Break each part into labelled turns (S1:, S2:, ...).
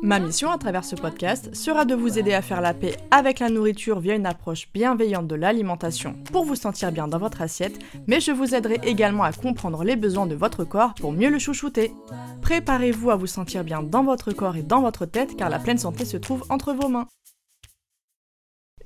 S1: Ma mission à travers ce podcast sera de vous aider à faire la paix avec la nourriture via une approche bienveillante de l'alimentation pour vous sentir bien dans votre assiette, mais je vous aiderai également à comprendre les besoins de votre corps pour mieux le chouchouter. Préparez-vous à vous sentir bien dans votre corps et dans votre tête car la pleine santé se trouve entre vos mains.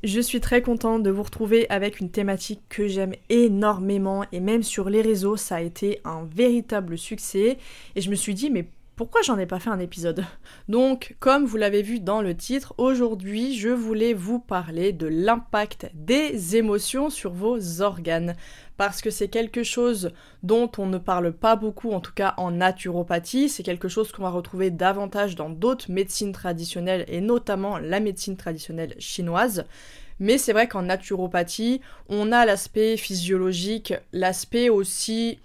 S1: Je suis très contente de vous retrouver avec une thématique que j'aime énormément et même sur les réseaux ça a été un véritable succès et je me suis dit mais pourquoi j'en ai pas fait un épisode Donc, comme vous l'avez vu dans le titre, aujourd'hui je voulais vous parler de l'impact des émotions sur vos organes. Parce que c'est quelque chose dont on ne parle pas beaucoup, en tout cas en naturopathie. C'est quelque chose qu'on va retrouver davantage dans d'autres médecines traditionnelles et notamment la médecine traditionnelle chinoise. Mais c'est vrai qu'en naturopathie, on a l'aspect physiologique, l'aspect aussi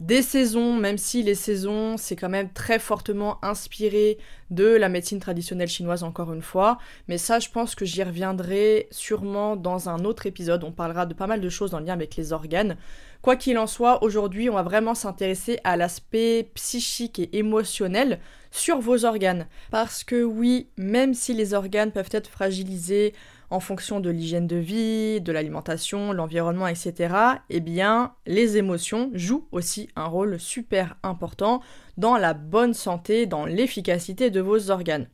S1: des saisons, même si les saisons, c'est quand même très fortement inspiré de la médecine traditionnelle chinoise, encore une fois. Mais ça, je pense que j'y reviendrai sûrement dans un autre épisode. On parlera de pas mal de choses en lien avec les organes. Quoi qu'il en soit, aujourd'hui, on va vraiment s'intéresser à l'aspect psychique et émotionnel sur vos organes. Parce que oui, même si les organes peuvent être fragilisés en fonction de l'hygiène de vie, de l'alimentation, l'environnement, etc., eh bien, les émotions jouent aussi un rôle super important dans la bonne santé, dans l'efficacité de vos organes.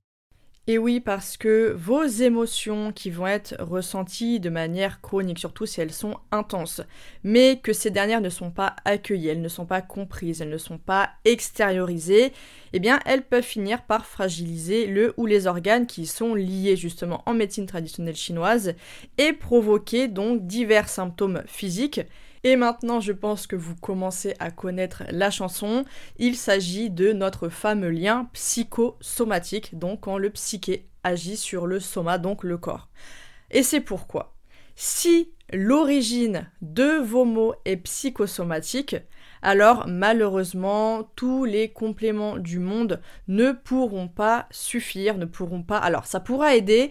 S1: Et oui, parce que vos émotions qui vont être ressenties de manière chronique, surtout si elles sont intenses, mais que ces dernières ne sont pas accueillies, elles ne sont pas comprises, elles ne sont pas extériorisées, eh bien elles peuvent finir par fragiliser le ou les organes qui sont liés justement en médecine traditionnelle chinoise et provoquer donc divers symptômes physiques et maintenant, je pense que vous commencez à connaître la chanson. Il s'agit de notre fameux lien psychosomatique, donc quand le psyché agit sur le soma, donc le corps. Et c'est pourquoi, si l'origine de vos mots est psychosomatique, alors malheureusement tous les compléments du monde ne pourront pas suffire, ne pourront pas... Alors ça pourra aider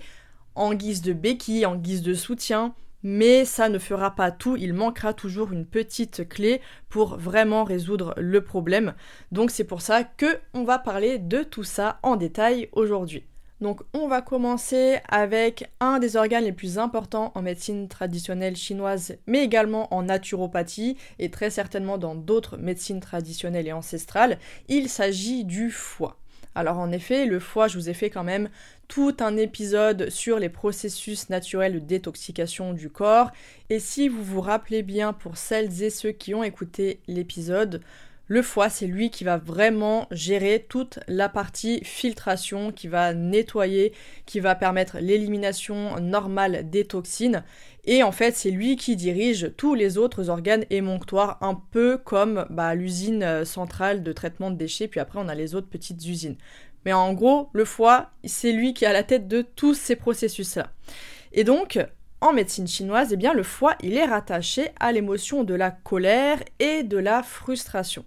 S1: en guise de béquille, en guise de soutien, mais ça ne fera pas tout, il manquera toujours une petite clé pour vraiment résoudre le problème. Donc c'est pour ça que on va parler de tout ça en détail aujourd'hui. Donc on va commencer avec un des organes les plus importants en médecine traditionnelle chinoise, mais également en naturopathie et très certainement dans d'autres médecines traditionnelles et ancestrales. Il s'agit du foie. Alors en effet, le foie, je vous ai fait quand même tout un épisode sur les processus naturels de détoxication du corps. Et si vous vous rappelez bien, pour celles et ceux qui ont écouté l'épisode, le foie, c'est lui qui va vraiment gérer toute la partie filtration, qui va nettoyer, qui va permettre l'élimination normale des toxines. Et en fait, c'est lui qui dirige tous les autres organes émonctoires, un peu comme bah, l'usine centrale de traitement de déchets, puis après on a les autres petites usines. Mais en gros, le foie, c'est lui qui a la tête de tous ces processus-là. Et donc, en médecine chinoise, eh bien, le foie, il est rattaché à l'émotion de la colère et de la frustration.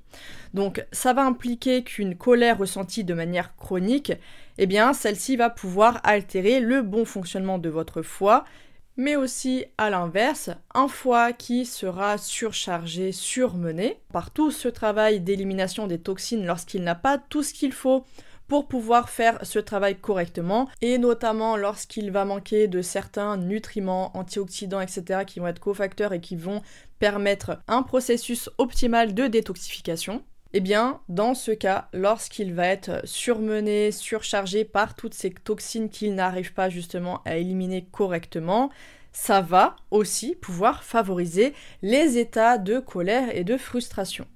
S1: Donc, ça va impliquer qu'une colère ressentie de manière chronique, eh bien, celle-ci va pouvoir altérer le bon fonctionnement de votre foie, mais aussi à l'inverse, un foie qui sera surchargé, surmené par tout ce travail d'élimination des toxines lorsqu'il n'a pas tout ce qu'il faut pour pouvoir faire ce travail correctement et notamment lorsqu'il va manquer de certains nutriments, antioxydants, etc. qui vont être cofacteurs et qui vont permettre un processus optimal de détoxification. Eh bien, dans ce cas, lorsqu'il va être surmené, surchargé par toutes ces toxines qu'il n'arrive pas justement à éliminer correctement, ça va aussi pouvoir favoriser les états de colère et de frustration.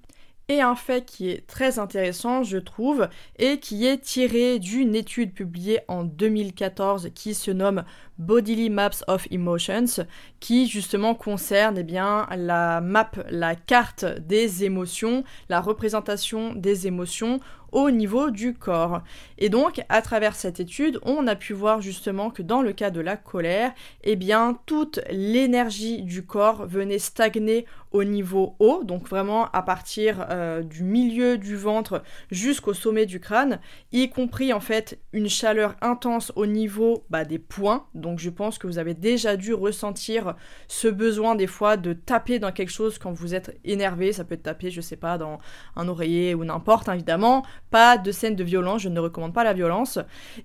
S1: Et un fait qui est très intéressant, je trouve, et qui est tiré d'une étude publiée en 2014 qui se nomme Bodily Maps of Emotions, qui justement concerne eh bien, la map, la carte des émotions, la représentation des émotions au niveau du corps. Et donc, à travers cette étude, on a pu voir justement que dans le cas de la colère, eh bien, toute l'énergie du corps venait stagner au niveau haut, donc vraiment à partir euh, du milieu du ventre jusqu'au sommet du crâne, y compris en fait une chaleur intense au niveau bah, des poings. Donc je pense que vous avez déjà dû ressentir ce besoin des fois de taper dans quelque chose quand vous êtes énervé. Ça peut être taper, je sais pas, dans un oreiller ou n'importe, évidemment. Pas de scène de violence, je ne recommande pas la violence.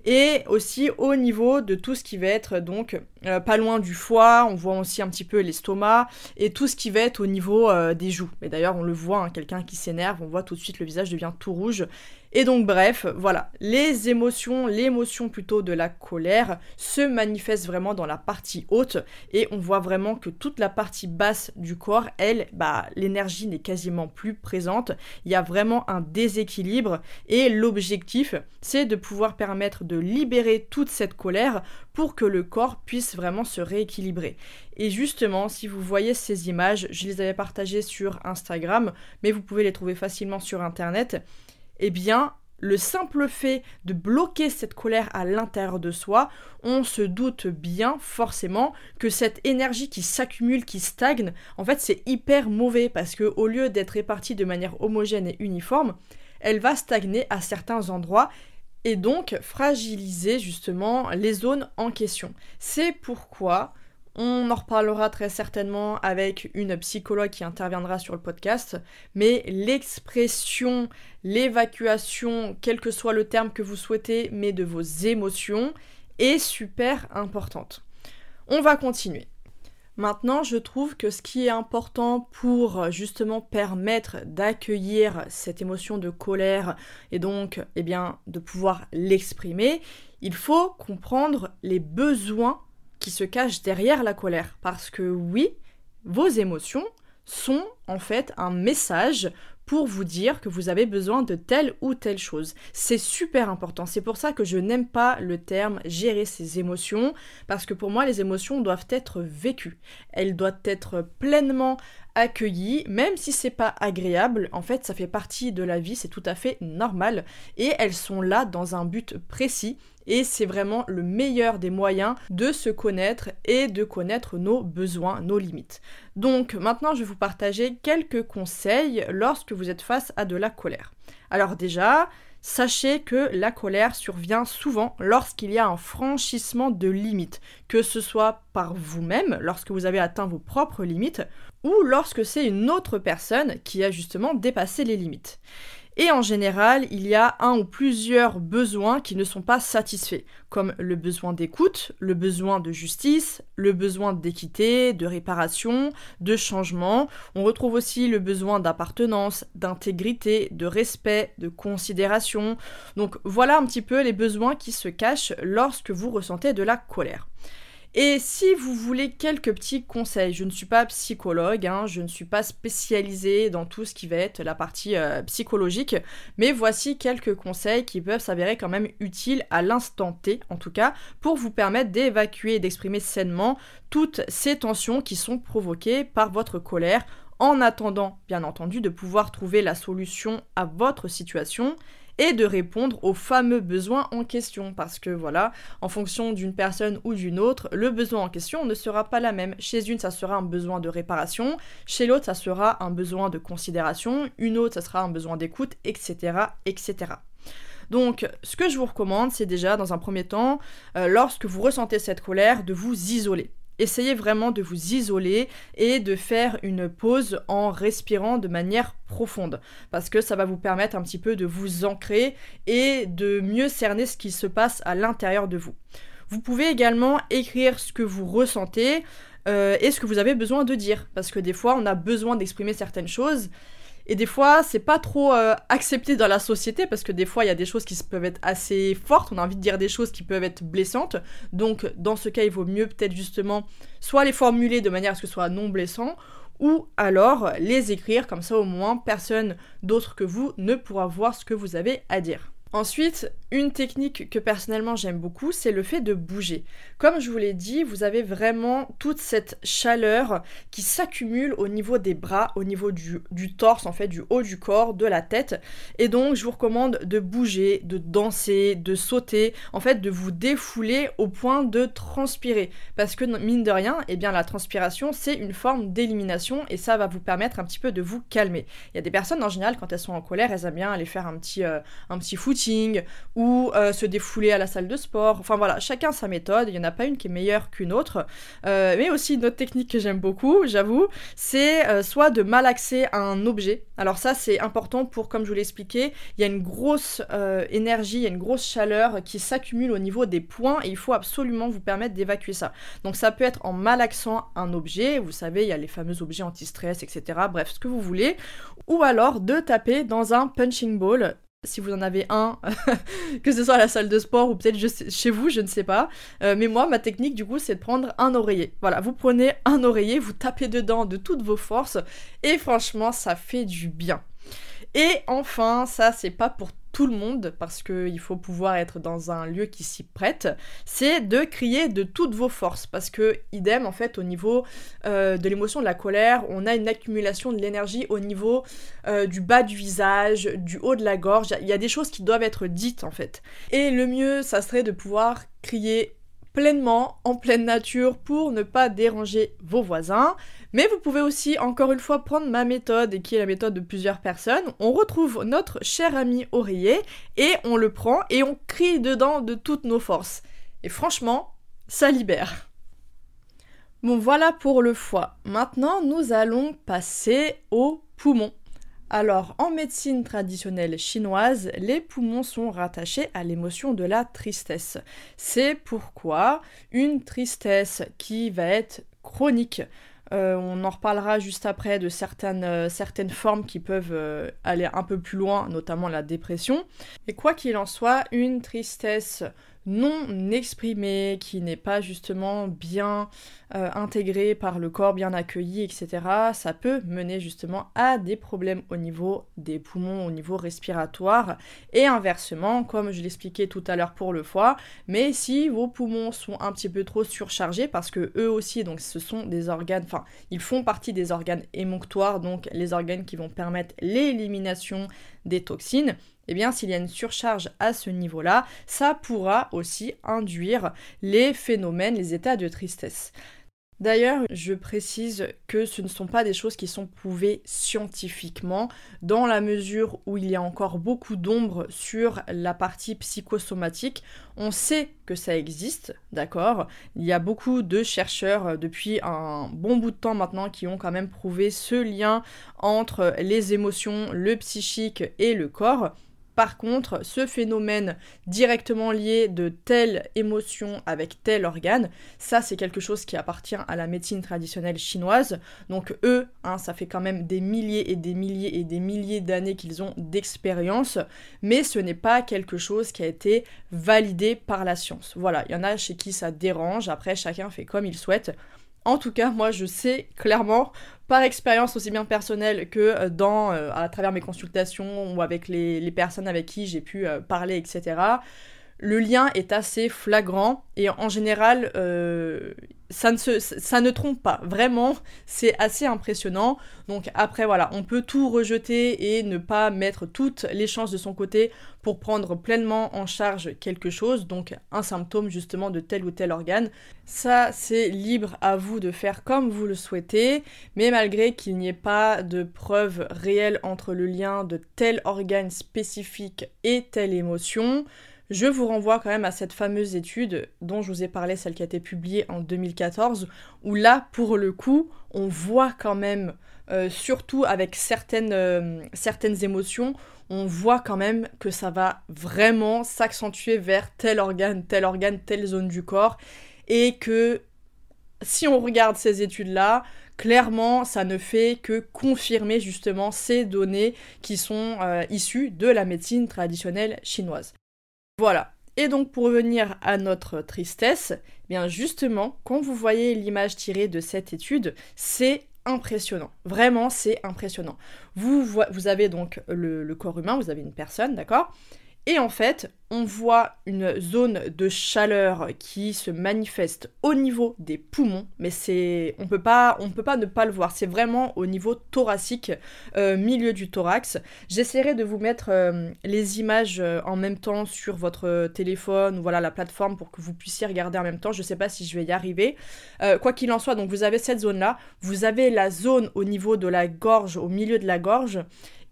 S1: Et aussi au niveau de tout ce qui va être donc euh, pas loin du foie, on voit aussi un petit peu l'estomac et tout ce qui va être au niveau euh, des joues. Et d'ailleurs, on le voit, hein, quelqu'un qui s'énerve, on voit tout de suite le visage devient tout rouge. Et donc bref, voilà, les émotions, l'émotion plutôt de la colère se manifeste vraiment dans la partie haute. Et on voit vraiment que toute la partie basse du corps, elle, bah l'énergie n'est quasiment plus présente, il y a vraiment un déséquilibre. Et l'objectif, c'est de pouvoir permettre de libérer toute cette colère pour que le corps puisse vraiment se rééquilibrer. Et justement, si vous voyez ces images, je les avais partagées sur Instagram, mais vous pouvez les trouver facilement sur Internet eh bien, le simple fait de bloquer cette colère à l'intérieur de soi, on se doute bien forcément que cette énergie qui s'accumule, qui stagne, en fait c'est hyper mauvais parce que au lieu d'être répartie de manière homogène et uniforme, elle va stagner à certains endroits et donc fragiliser justement les zones en question. C'est pourquoi on en reparlera très certainement avec une psychologue qui interviendra sur le podcast, mais l'expression, l'évacuation, quel que soit le terme que vous souhaitez, mais de vos émotions, est super importante. On va continuer. Maintenant, je trouve que ce qui est important pour justement permettre d'accueillir cette émotion de colère et donc eh bien, de pouvoir l'exprimer, il faut comprendre les besoins qui se cache derrière la colère. Parce que oui, vos émotions sont en fait un message pour vous dire que vous avez besoin de telle ou telle chose. C'est super important. C'est pour ça que je n'aime pas le terme gérer ses émotions parce que pour moi les émotions doivent être vécues. Elles doivent être pleinement accueillies, même si c'est pas agréable. En fait, ça fait partie de la vie, c'est tout à fait normal et elles sont là dans un but précis et c'est vraiment le meilleur des moyens de se connaître et de connaître nos besoins, nos limites. Donc maintenant je vais vous partager quelques conseils lorsque vous êtes face à de la colère. Alors déjà, sachez que la colère survient souvent lorsqu'il y a un franchissement de limites, que ce soit par vous-même, lorsque vous avez atteint vos propres limites, ou lorsque c'est une autre personne qui a justement dépassé les limites. Et en général, il y a un ou plusieurs besoins qui ne sont pas satisfaits, comme le besoin d'écoute, le besoin de justice, le besoin d'équité, de réparation, de changement. On retrouve aussi le besoin d'appartenance, d'intégrité, de respect, de considération. Donc voilà un petit peu les besoins qui se cachent lorsque vous ressentez de la colère. Et si vous voulez quelques petits conseils, je ne suis pas psychologue, hein, je ne suis pas spécialisée dans tout ce qui va être la partie euh, psychologique, mais voici quelques conseils qui peuvent s'avérer quand même utiles à l'instant T, en tout cas, pour vous permettre d'évacuer et d'exprimer sainement toutes ces tensions qui sont provoquées par votre colère, en attendant, bien entendu, de pouvoir trouver la solution à votre situation et de répondre aux fameux besoins en question. Parce que voilà, en fonction d'une personne ou d'une autre, le besoin en question ne sera pas la même. Chez une, ça sera un besoin de réparation, chez l'autre, ça sera un besoin de considération, une autre, ça sera un besoin d'écoute, etc., etc. Donc, ce que je vous recommande, c'est déjà, dans un premier temps, euh, lorsque vous ressentez cette colère, de vous isoler essayez vraiment de vous isoler et de faire une pause en respirant de manière profonde parce que ça va vous permettre un petit peu de vous ancrer et de mieux cerner ce qui se passe à l'intérieur de vous. Vous pouvez également écrire ce que vous ressentez euh, et ce que vous avez besoin de dire parce que des fois on a besoin d'exprimer certaines choses et des fois, c'est pas trop euh, accepté dans la société parce que des fois, il y a des choses qui peuvent être assez fortes. On a envie de dire des choses qui peuvent être blessantes. Donc, dans ce cas, il vaut mieux peut-être justement soit les formuler de manière à ce que ce soit non blessant ou alors les écrire, comme ça au moins personne d'autre que vous ne pourra voir ce que vous avez à dire. Ensuite, une technique que personnellement j'aime beaucoup, c'est le fait de bouger. Comme je vous l'ai dit, vous avez vraiment toute cette chaleur qui s'accumule au niveau des bras, au niveau du, torse, en fait, du haut du corps, de la tête. Et donc, je vous recommande de bouger, de danser, de sauter, en fait, de vous défouler au point de transpirer. Parce que, mine de rien, eh bien, la transpiration, c'est une forme d'élimination et ça va vous permettre un petit peu de vous calmer. Il y a des personnes, en général, quand elles sont en colère, elles aiment bien aller faire un petit, euh, un petit ou euh, se défouler à la salle de sport. Enfin voilà, chacun sa méthode, il n'y en a pas une qui est meilleure qu'une autre. Euh, mais aussi une autre technique que j'aime beaucoup, j'avoue, c'est euh, soit de malaxer un objet. Alors ça c'est important pour, comme je vous l'ai expliqué, il y a une grosse énergie, il y a une grosse chaleur qui s'accumule au niveau des points et il faut absolument vous permettre d'évacuer ça. Donc ça peut être en malaxant un objet, vous savez, il y a les fameux objets anti-stress, etc. Bref, ce que vous voulez. Ou alors de taper dans un punching ball si vous en avez un, que ce soit à la salle de sport ou peut-être chez vous, je ne sais pas. Euh, mais moi, ma technique, du coup, c'est de prendre un oreiller. Voilà, vous prenez un oreiller, vous tapez dedans de toutes vos forces, et franchement, ça fait du bien. Et enfin, ça, c'est pas pour tout le monde, parce qu'il faut pouvoir être dans un lieu qui s'y prête, c'est de crier de toutes vos forces. Parce que, idem, en fait, au niveau euh, de l'émotion de la colère, on a une accumulation de l'énergie au niveau euh, du bas du visage, du haut de la gorge. Il y a des choses qui doivent être dites, en fait. Et le mieux, ça serait de pouvoir crier pleinement en pleine nature pour ne pas déranger vos voisins. Mais vous pouvez aussi, encore une fois, prendre ma méthode, qui est la méthode de plusieurs personnes. On retrouve notre cher ami oreiller, et on le prend, et on crie dedans de toutes nos forces. Et franchement, ça libère. Bon, voilà pour le foie. Maintenant, nous allons passer aux poumons. Alors, en médecine traditionnelle chinoise, les poumons sont rattachés à l'émotion de la tristesse. C'est pourquoi une tristesse qui va être chronique, euh, on en reparlera juste après de certaines, euh, formes qui peuvent euh, aller un peu plus loin, notamment la dépression. Et quoi qu'il en soit, une tristesse non exprimé, qui n'est pas justement bien euh, intégré par le corps, bien accueilli, etc., ça peut mener justement à des problèmes au niveau des poumons, au niveau respiratoire, et inversement, comme je l'expliquais tout à l'heure pour le foie, mais si vos poumons sont un petit peu trop surchargés, parce que eux aussi, donc ce sont des organes, enfin, ils font partie des organes émonctoires, donc les organes qui vont permettre l'élimination des toxines, eh bien s'il y a une surcharge à ce niveau-là, ça pourra aussi induire les phénomènes, les états de tristesse. D'ailleurs, je précise que ce ne sont pas des choses qui sont prouvées scientifiquement, dans la mesure où il y a encore beaucoup d'ombre sur la partie psychosomatique. On sait que ça existe, d'accord? Il y a beaucoup de chercheurs depuis un bon bout de temps maintenant qui ont quand même prouvé ce lien entre les émotions, le psychique et le corps. Par contre, ce phénomène directement lié de telle émotion avec tel organe, ça c'est quelque chose qui appartient à la médecine traditionnelle chinoise. Donc eux, hein, ça fait quand même des milliers et des milliers et des milliers d'années qu'ils ont d'expérience, mais ce n'est pas quelque chose qui a été validé par la science. Voilà, il y en a chez qui ça dérange, après chacun fait comme il souhaite. En tout cas, moi je sais clairement par expérience aussi bien personnelle que euh, dans, euh, à travers mes consultations ou avec les, personnes avec qui j'ai pu euh, parler, etc. Le lien est assez flagrant et en général, ça ne, ça ne trompe pas. Vraiment, c'est assez impressionnant. Donc après, voilà, on peut tout rejeter et ne pas mettre toutes les chances de son côté pour prendre pleinement en charge quelque chose, donc un symptôme justement de tel ou tel organe. Ça, c'est libre à vous de faire comme vous le souhaitez, mais malgré qu'il n'y ait pas de preuve réelle entre le lien de tel organe spécifique et telle émotion, je vous renvoie quand même à cette fameuse étude dont je vous ai parlé, celle qui a été publiée en 2014, où là, pour le coup, on voit quand même, euh, surtout avec certaines, euh, certaines émotions, on voit quand même que ça va vraiment s'accentuer vers tel organe, tel organe, telle zone du corps, et que si on regarde ces études-là, clairement, ça ne fait que confirmer justement ces données qui sont euh, issues de la médecine traditionnelle chinoise. Voilà. Et donc pour revenir à notre tristesse, eh bien justement, quand vous voyez l'image tirée de cette étude, c'est impressionnant. Vraiment, c'est impressionnant. Vous, avez donc le corps humain, vous avez une personne, d'accord? Et en fait, on voit une zone de chaleur qui se manifeste au niveau des poumons, mais c'est on peut pas on peut pas ne pas le voir. C'est vraiment au niveau thoracique, euh, milieu du thorax. J'essaierai de vous mettre euh, les images euh, en même temps sur votre téléphone voilà la plateforme pour que vous puissiez regarder en même temps. Je sais pas si je vais y arriver. quoi qu'il en soit, donc vous avez cette zone là. Vous avez la zone au niveau de la gorge, au milieu de la gorge.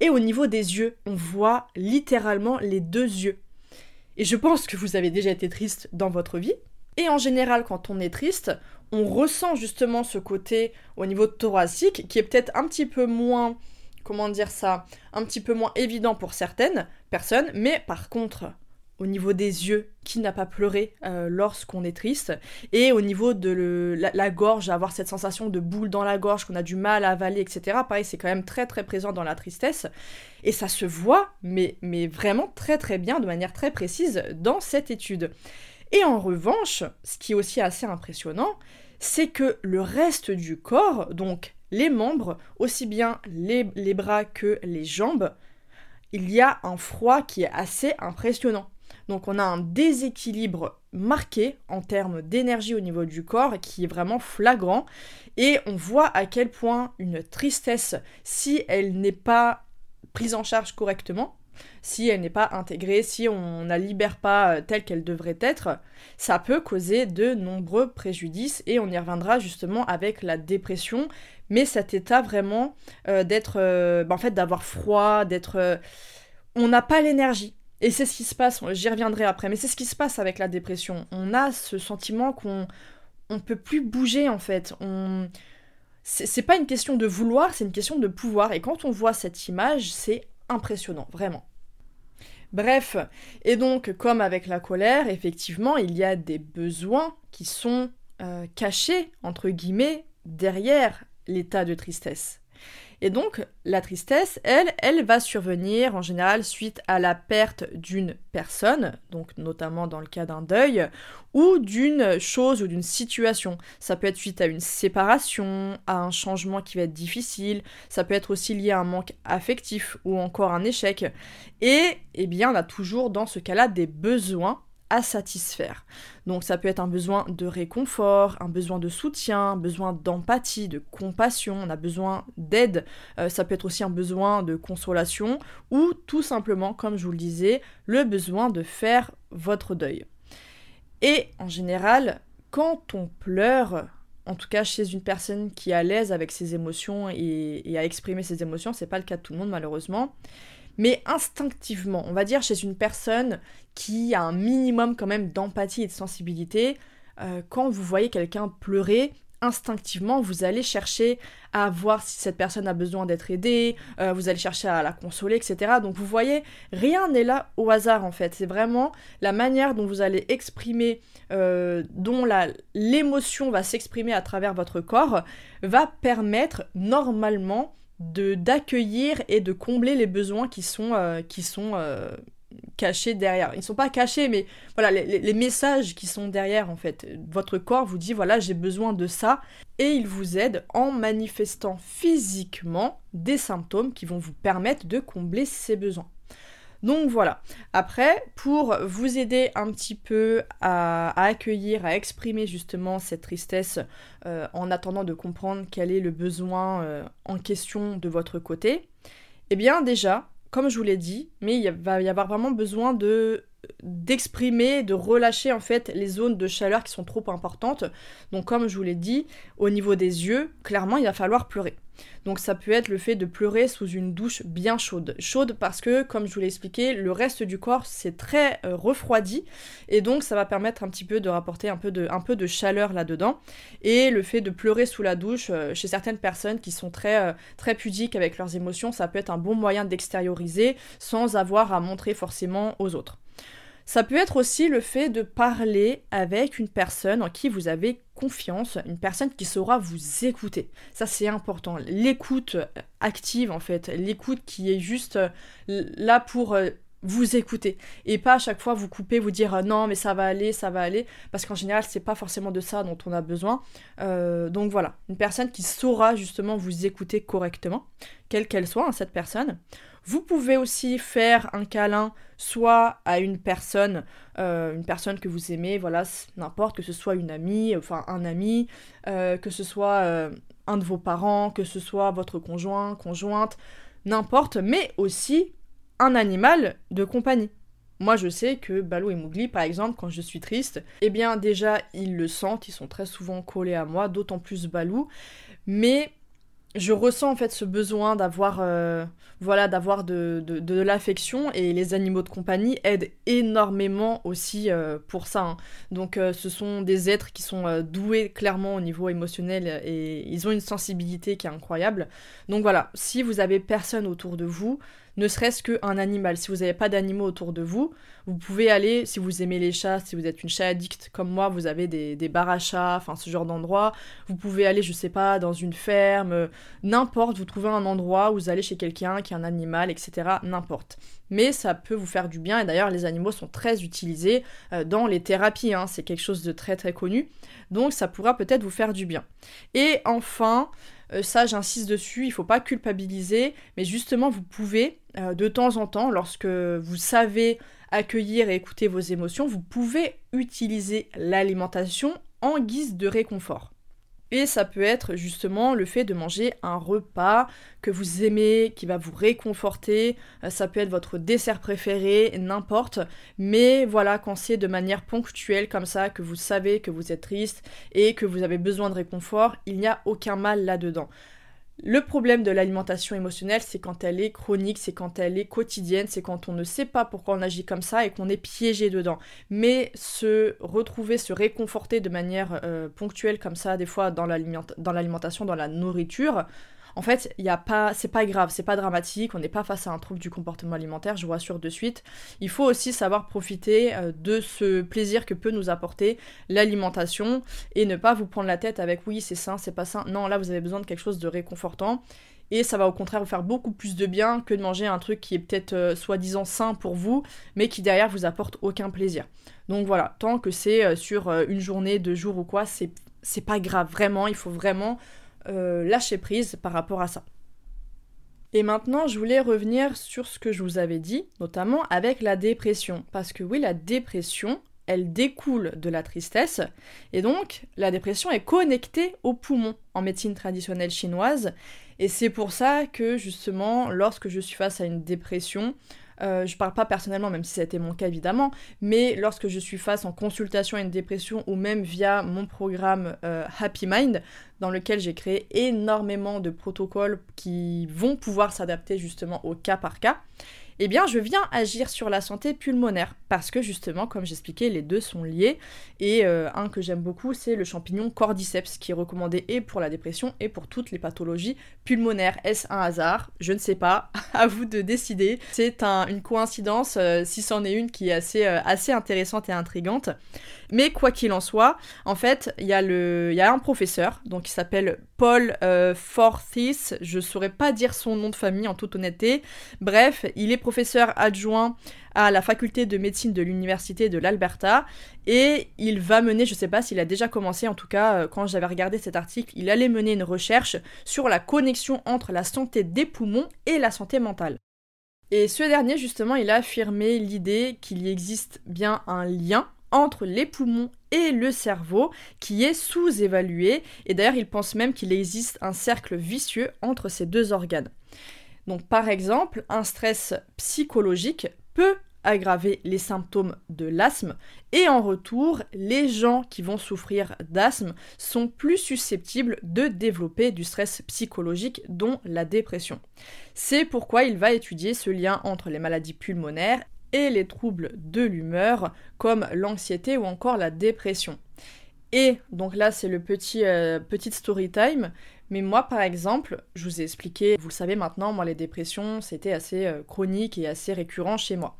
S1: Et au niveau des yeux, on voit littéralement les deux yeux. Et je pense que vous avez déjà été triste dans votre vie. Et en général, quand on est triste, on ressent justement ce côté au niveau thoracique qui est peut-être un petit peu moins, comment dire ça, un petit peu moins évident pour certaines personnes, mais par contre, au niveau des yeux, qui n'a pas pleuré euh, lorsqu'on est triste, et au niveau de la, gorge, avoir cette sensation de boule dans la gorge, qu'on a du mal à avaler, etc. Pareil, c'est quand même très très présent dans la tristesse, et ça se voit, mais, vraiment très très bien, de manière très précise, dans cette étude. Et en revanche, ce qui est aussi assez impressionnant, c'est que le reste du corps, donc les membres, aussi bien les, les bras que les jambes, il y a un froid qui est assez impressionnant. Donc on a un déséquilibre marqué en termes d'énergie au niveau du corps qui est vraiment flagrant. Et on voit à quel point une tristesse, si elle n'est pas prise en charge correctement, si elle n'est pas intégrée, si on ne la libère pas euh, telle qu'elle devrait être, ça peut causer de nombreux préjudices. Et on y reviendra justement avec la dépression, mais cet état vraiment euh, d'être, euh, bah, en fait d'avoir froid, d'être... on n'a pas l'énergie, et c'est ce qui se passe, j'y reviendrai après, mais c'est ce qui se passe avec la dépression. On a ce sentiment qu'on on peut plus bouger en fait. On c'est pas une question de vouloir, c'est une question de pouvoir. Et quand on voit cette image, c'est impressionnant, vraiment. Bref, et donc comme avec la colère, effectivement, il y a des besoins qui sont euh, cachés, entre guillemets, derrière l'état de tristesse. Et donc, la tristesse, elle, elle va survenir en général suite à la perte d'une personne, donc notamment dans le cas d'un deuil, ou d'une chose ou d'une situation. Ça peut être suite à une séparation, à un changement qui va être difficile, ça peut être aussi lié à un manque affectif ou encore un échec. Et, eh bien, on a toujours dans ce cas-là des besoins satisfaire. Donc ça peut être un besoin de réconfort, un besoin de soutien, besoin d'empathie, de compassion, on a besoin d'aide, euh, ça peut être aussi un besoin de consolation ou tout simplement, comme je vous le disais, le besoin de faire votre deuil. Et en général, quand on pleure, en tout cas chez une personne qui est à l'aise avec ses émotions et, et à exprimer ses émotions, c'est pas le cas de tout le monde malheureusement, mais instinctivement, on va dire chez une personne qui a un minimum quand même d'empathie et de sensibilité, euh, quand vous voyez quelqu'un pleurer, instinctivement, vous allez chercher à voir si cette personne a besoin d'être aidée, euh, vous allez chercher à la consoler, etc. Donc vous voyez, rien n'est là au hasard en fait. C'est vraiment la manière dont vous allez exprimer, euh, dont l'émotion va s'exprimer à travers votre corps, va permettre normalement d'accueillir et de combler les besoins qui sont, euh, qui sont euh, cachés derrière. Ils ne sont pas cachés, mais voilà, les, messages qui sont derrière, en fait. Votre corps vous dit, voilà, j'ai besoin de ça, et il vous aide en manifestant physiquement des symptômes qui vont vous permettre de combler ces besoins. Donc voilà. Après, pour vous aider un petit peu à, accueillir, à exprimer justement cette tristesse euh, en attendant de comprendre quel est le besoin euh, en question de votre côté, eh bien déjà, comme je vous l'ai dit, mais il va y avoir vraiment besoin de d'exprimer, de relâcher en fait les zones de chaleur qui sont trop importantes. Donc comme je vous l'ai dit, au niveau des yeux, clairement il va falloir pleurer. Donc ça peut être le fait de pleurer sous une douche bien chaude. Chaude parce que, comme je vous l'ai expliqué, le reste du corps c'est très euh, refroidi et donc ça va permettre un petit peu de rapporter un peu de, chaleur là-dedans. Et le fait de pleurer sous la douche, euh, chez certaines personnes qui sont très, euh, très pudiques avec leurs émotions, ça peut être un bon moyen d'extérioriser sans avoir à montrer forcément aux autres. Ça peut être aussi le fait de parler avec une personne en qui vous avez confiance, une personne qui saura vous écouter. Ça c'est important. L'écoute active en fait, l'écoute qui est juste euh, là pour euh, vous écouter et pas à chaque fois vous couper, vous dire euh, non mais ça va aller, ça va aller, parce qu'en général c'est pas forcément de ça dont on a besoin. Euh, donc voilà, une personne qui saura justement vous écouter correctement, quelle qu'elle soit, hein, cette personne. Vous pouvez aussi faire un câlin soit à une personne, euh, une personne que vous aimez, voilà, n'importe, que ce soit une amie, enfin un ami, que ce soit un de vos parents, que ce soit votre conjoint, conjointe, n'importe, mais aussi un animal de compagnie. Moi, je sais que Balou et Mowgli, par exemple, quand je suis triste, eh bien, déjà, ils le sentent, ils sont très souvent collés à moi, d'autant plus Balou. Mais je ressens en fait ce besoin d'avoir euh, voilà d'avoir de, l'affection et les animaux de compagnie aident énormément aussi euh, pour ça hein. donc euh, ce sont des êtres qui sont doués clairement au niveau émotionnel et ils ont une sensibilité qui est incroyable donc voilà si vous avez personne autour de vous ne serait-ce qu'un animal. Si vous n'avez pas d'animaux autour de vous, vous pouvez aller, si vous aimez les chats, si vous êtes une chat addict comme moi, vous avez des, des enfin ce genre d'endroit. Vous pouvez aller, je sais pas, dans une ferme, n'importe, vous trouvez un endroit où vous allez chez quelqu'un qui a un animal, etc. N'importe. Mais ça peut vous faire du bien, et d'ailleurs les animaux sont très utilisés euh, dans les thérapies, hein. c'est quelque chose de très très connu. Donc ça pourra peut-être vous faire du bien. Et enfin, euh, ça j'insiste dessus, il faut pas culpabiliser, mais justement vous pouvez euh, de temps en temps, lorsque vous savez accueillir et écouter vos émotions, vous pouvez utiliser l'alimentation en guise de réconfort. Et ça peut être justement le fait de manger un repas que vous aimez, qui va vous réconforter. Euh, ça peut être votre dessert préféré, n'importe. Mais voilà, quand c'est de manière ponctuelle comme ça, que vous savez que vous êtes triste et que vous avez besoin de réconfort, il n'y a aucun mal là-dedans. Le problème de l'alimentation émotionnelle, c'est quand elle est chronique, c'est quand elle est quotidienne, c'est quand on ne sait pas pourquoi on agit comme ça et qu'on est piégé dedans. Mais se retrouver, se réconforter de manière euh, ponctuelle comme ça, des fois dans l'alimentation, dans la nourriture, en fait, il y a pas, c'est pas grave, c'est pas dramatique, on n'est pas face à un trouble du comportement alimentaire, je vous rassure de suite. Il faut aussi savoir profiter euh, de ce plaisir que peut nous apporter l'alimentation et ne pas vous prendre la tête avec oui, c'est sain, c'est pas sain. Non, là, vous avez besoin de quelque chose de réconfortant. Et ça va au contraire vous faire beaucoup plus de bien que de manger un truc qui est peut-être euh, soi-disant sain pour vous, mais qui derrière vous apporte aucun plaisir. Donc voilà, tant que c'est euh, sur une journée, deux jours ou quoi, c'est c'est pas grave, vraiment, il faut vraiment euh, lâcher prise par rapport à ça. Et maintenant, je voulais revenir sur ce que je vous avais dit, notamment avec la dépression. Parce que oui, la dépression, elle découle de la tristesse, et donc la dépression est connectée au poumon en médecine traditionnelle chinoise. Et c'est pour ça que justement, lorsque je suis face à une dépression, euh, je parle pas personnellement, même si ça a été mon cas évidemment, mais lorsque je suis face en consultation à une dépression ou même via mon programme euh, Happy Mind, dans lequel j'ai créé énormément de protocoles qui vont pouvoir s'adapter justement au cas par cas, eh bien je viens agir sur la santé pulmonaire parce que justement, comme j'expliquais, les deux sont liés. Et euh, un que j'aime beaucoup, c'est le champignon cordyceps qui est recommandé et pour la dépression et pour toutes les pathologies pulmonaires. Est-ce un hasard? Je ne sais pas. à vous de décider. C'est une coïncidence, euh, si c'en est une, qui est assez, euh, assez intéressante et intrigante. Mais quoi qu'il en soit, en fait, il y, a un professeur, donc il s'appelle Paul Forthis, je saurais pas dire son nom de famille en toute honnêteté. Bref, il est professeur adjoint à la faculté de médecine de l'université de l'Alberta et il va mener, je sais pas s'il a déjà commencé, en tout cas euh, quand j'avais regardé cet article, il allait mener une recherche sur la connexion entre la santé des poumons et la santé mentale. Et ce dernier, justement, il a affirmé l'idée qu'il existe bien un lien entre les poumons et le cerveau qui est sous-évalué et d'ailleurs il pense même qu'il existe un cercle vicieux entre ces deux organes. Donc par exemple, un stress psychologique peut aggraver les symptômes de l'asthme et en retour, les gens qui vont souffrir d'asthme sont plus susceptibles de développer du stress psychologique dont la dépression. C'est pourquoi il va étudier ce lien entre les maladies pulmonaires et les troubles de l'humeur comme l'anxiété ou encore la dépression. Et donc là c'est le petit euh, story time, mais moi par exemple, je vous ai expliqué, vous le savez maintenant, moi les dépressions c'était assez euh, chronique et assez récurrent chez moi.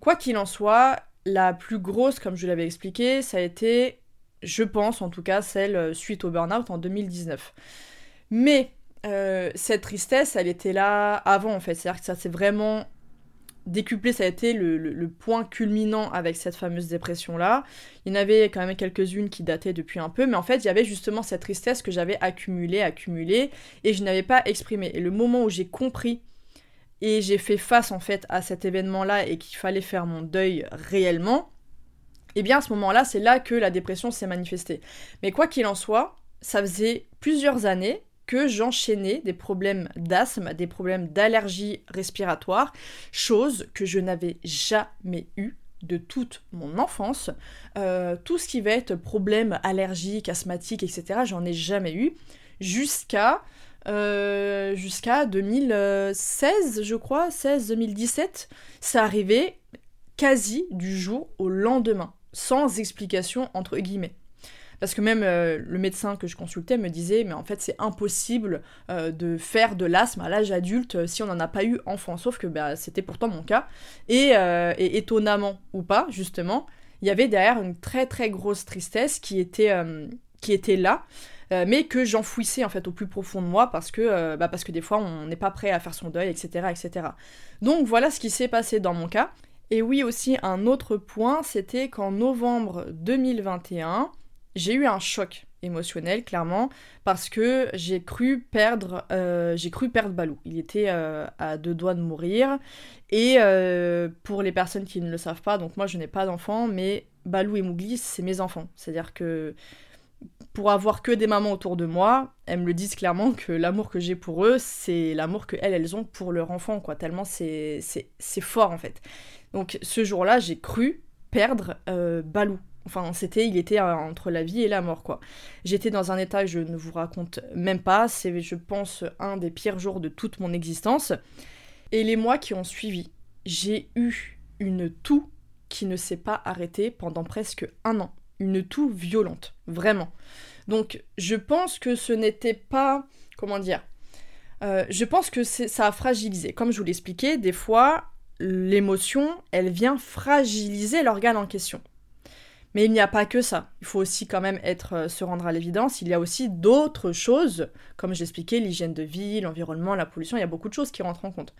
S1: Quoi qu'il en soit, la plus grosse comme je l'avais expliqué, ça a été je pense en tout cas celle euh, suite au burn-out en 2019. Mais cette tristesse, elle était là avant en fait, c'est-à-dire que ça s'est vraiment décuplé, ça a été le, point culminant avec cette fameuse dépression-là. Il y en avait quand même quelques-unes qui dataient depuis un peu, mais en fait, il y avait justement cette tristesse que j'avais accumulée, accumulée, et je n'avais pas exprimé. Et le moment où j'ai compris et j'ai fait face en fait à cet événement-là et qu'il fallait faire mon deuil réellement, et eh bien à ce moment-là, c'est là que la dépression s'est manifestée. Mais quoi qu'il en soit, ça faisait plusieurs années que j'enchaînais des problèmes d'asthme, des problèmes d'allergie respiratoire, chose que je n'avais jamais eu de toute mon enfance. Euh, tout ce qui va être problème allergique, asthmatique, etc., j'en ai jamais eu jusqu'à euh, jusqu'à 2016, je crois, 16-2017. Ça arrivait quasi du jour au lendemain, sans explication entre guillemets. Parce que même euh, le médecin que je consultais me disait, mais en fait c'est impossible euh, de faire de l'asthme à l'âge adulte euh, si on n'en a pas eu enfant. Sauf que bah, c'était pourtant mon cas. Et, étonnamment ou pas, justement, il y avait derrière une très très grosse tristesse qui était, qui était là. mais que j'enfouissais en fait au plus profond de moi parce que, bah, parce que des fois on n'est pas prêt à faire son deuil, etc., etc. Donc voilà ce qui s'est passé dans mon cas. Et oui aussi un autre point, c'était qu'en novembre 2021, j'ai eu un choc émotionnel clairement parce que j'ai cru perdre euh, j'ai cru perdre Balou il était euh, à deux doigts de mourir et euh, pour les personnes qui ne le savent pas donc moi je n'ai pas d'enfants mais Balou et Mougli c'est mes enfants c'est à dire que pour avoir que des mamans autour de moi, elles me le disent clairement que l'amour que j'ai pour eux, c'est l'amour que elles, elles ont pour leur enfant, quoi. Tellement c'est, c'est, fort, en fait. Donc, ce jour-là, j'ai cru perdre Balou. Enfin, c'était, il était euh, entre la vie et la mort, quoi. J'étais dans un état, je ne vous raconte même pas, c'est, je pense, un des pires jours de toute mon existence. Et les mois qui ont suivi, j'ai eu une toux qui ne s'est pas arrêtée pendant presque un an. Une toux violente, vraiment. Donc, je pense que ce n'était pas, comment dire, euh, je pense que ça a fragilisé. Comme je vous l'expliquais, des fois, l'émotion, elle vient fragiliser l'organe en question. Mais il n'y a pas que ça. Il faut aussi quand même être, euh, se rendre à l'évidence. Il y a aussi d'autres choses, comme j'expliquais, l'hygiène de vie, l'environnement, la pollution, il y a beaucoup de choses qui rentrent en compte.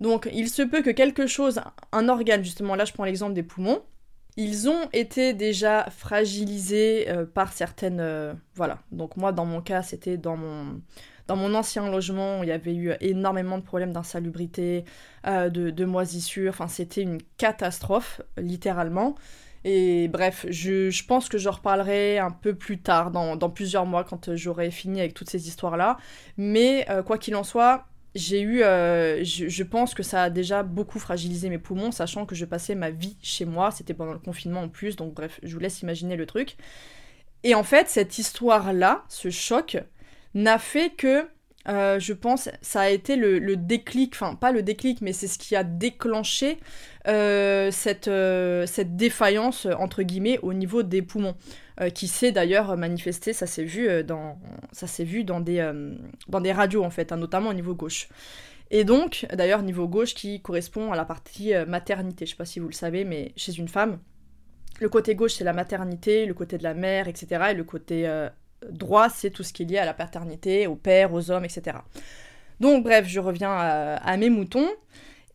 S1: Donc il se peut que quelque chose, un organe, justement là je prends l'exemple des poumons, ils ont été déjà fragilisés euh, par certaines... Euh, voilà, donc moi dans mon cas c'était dans mon, dans mon ancien logement, il y avait eu énormément de problèmes d'insalubrité, de, de moisissure, enfin c'était une catastrophe, littéralement. Et bref, je, pense que j'en reparlerai un peu plus tard, dans, plusieurs mois, quand j'aurai fini avec toutes ces histoires-là. Mais euh, quoi qu'il en soit, j'ai eu, euh, je, pense que ça a déjà beaucoup fragilisé mes poumons, sachant que je passais ma vie chez moi, c'était pendant le confinement en plus, donc bref, je vous laisse imaginer le truc. Et en fait, cette histoire-là, ce choc, n'a fait que euh, je pense, ça a été le, déclic, enfin pas le déclic, mais c'est ce qui a déclenché euh, cette, euh, cette défaillance, entre guillemets, au niveau des poumons, qui s'est d'ailleurs manifesté, ça s'est vu, dans, des, radios, en fait, hein, notamment au niveau gauche. Et donc, d'ailleurs, niveau gauche, qui correspond à la partie maternité, je sais pas si vous le savez, mais chez une femme, le côté gauche, c'est la maternité, le côté de la mère, etc. Et le côté droit, c'est tout ce qui est lié à la paternité, au père, aux hommes, etc. Donc bref, je reviens à, mes moutons.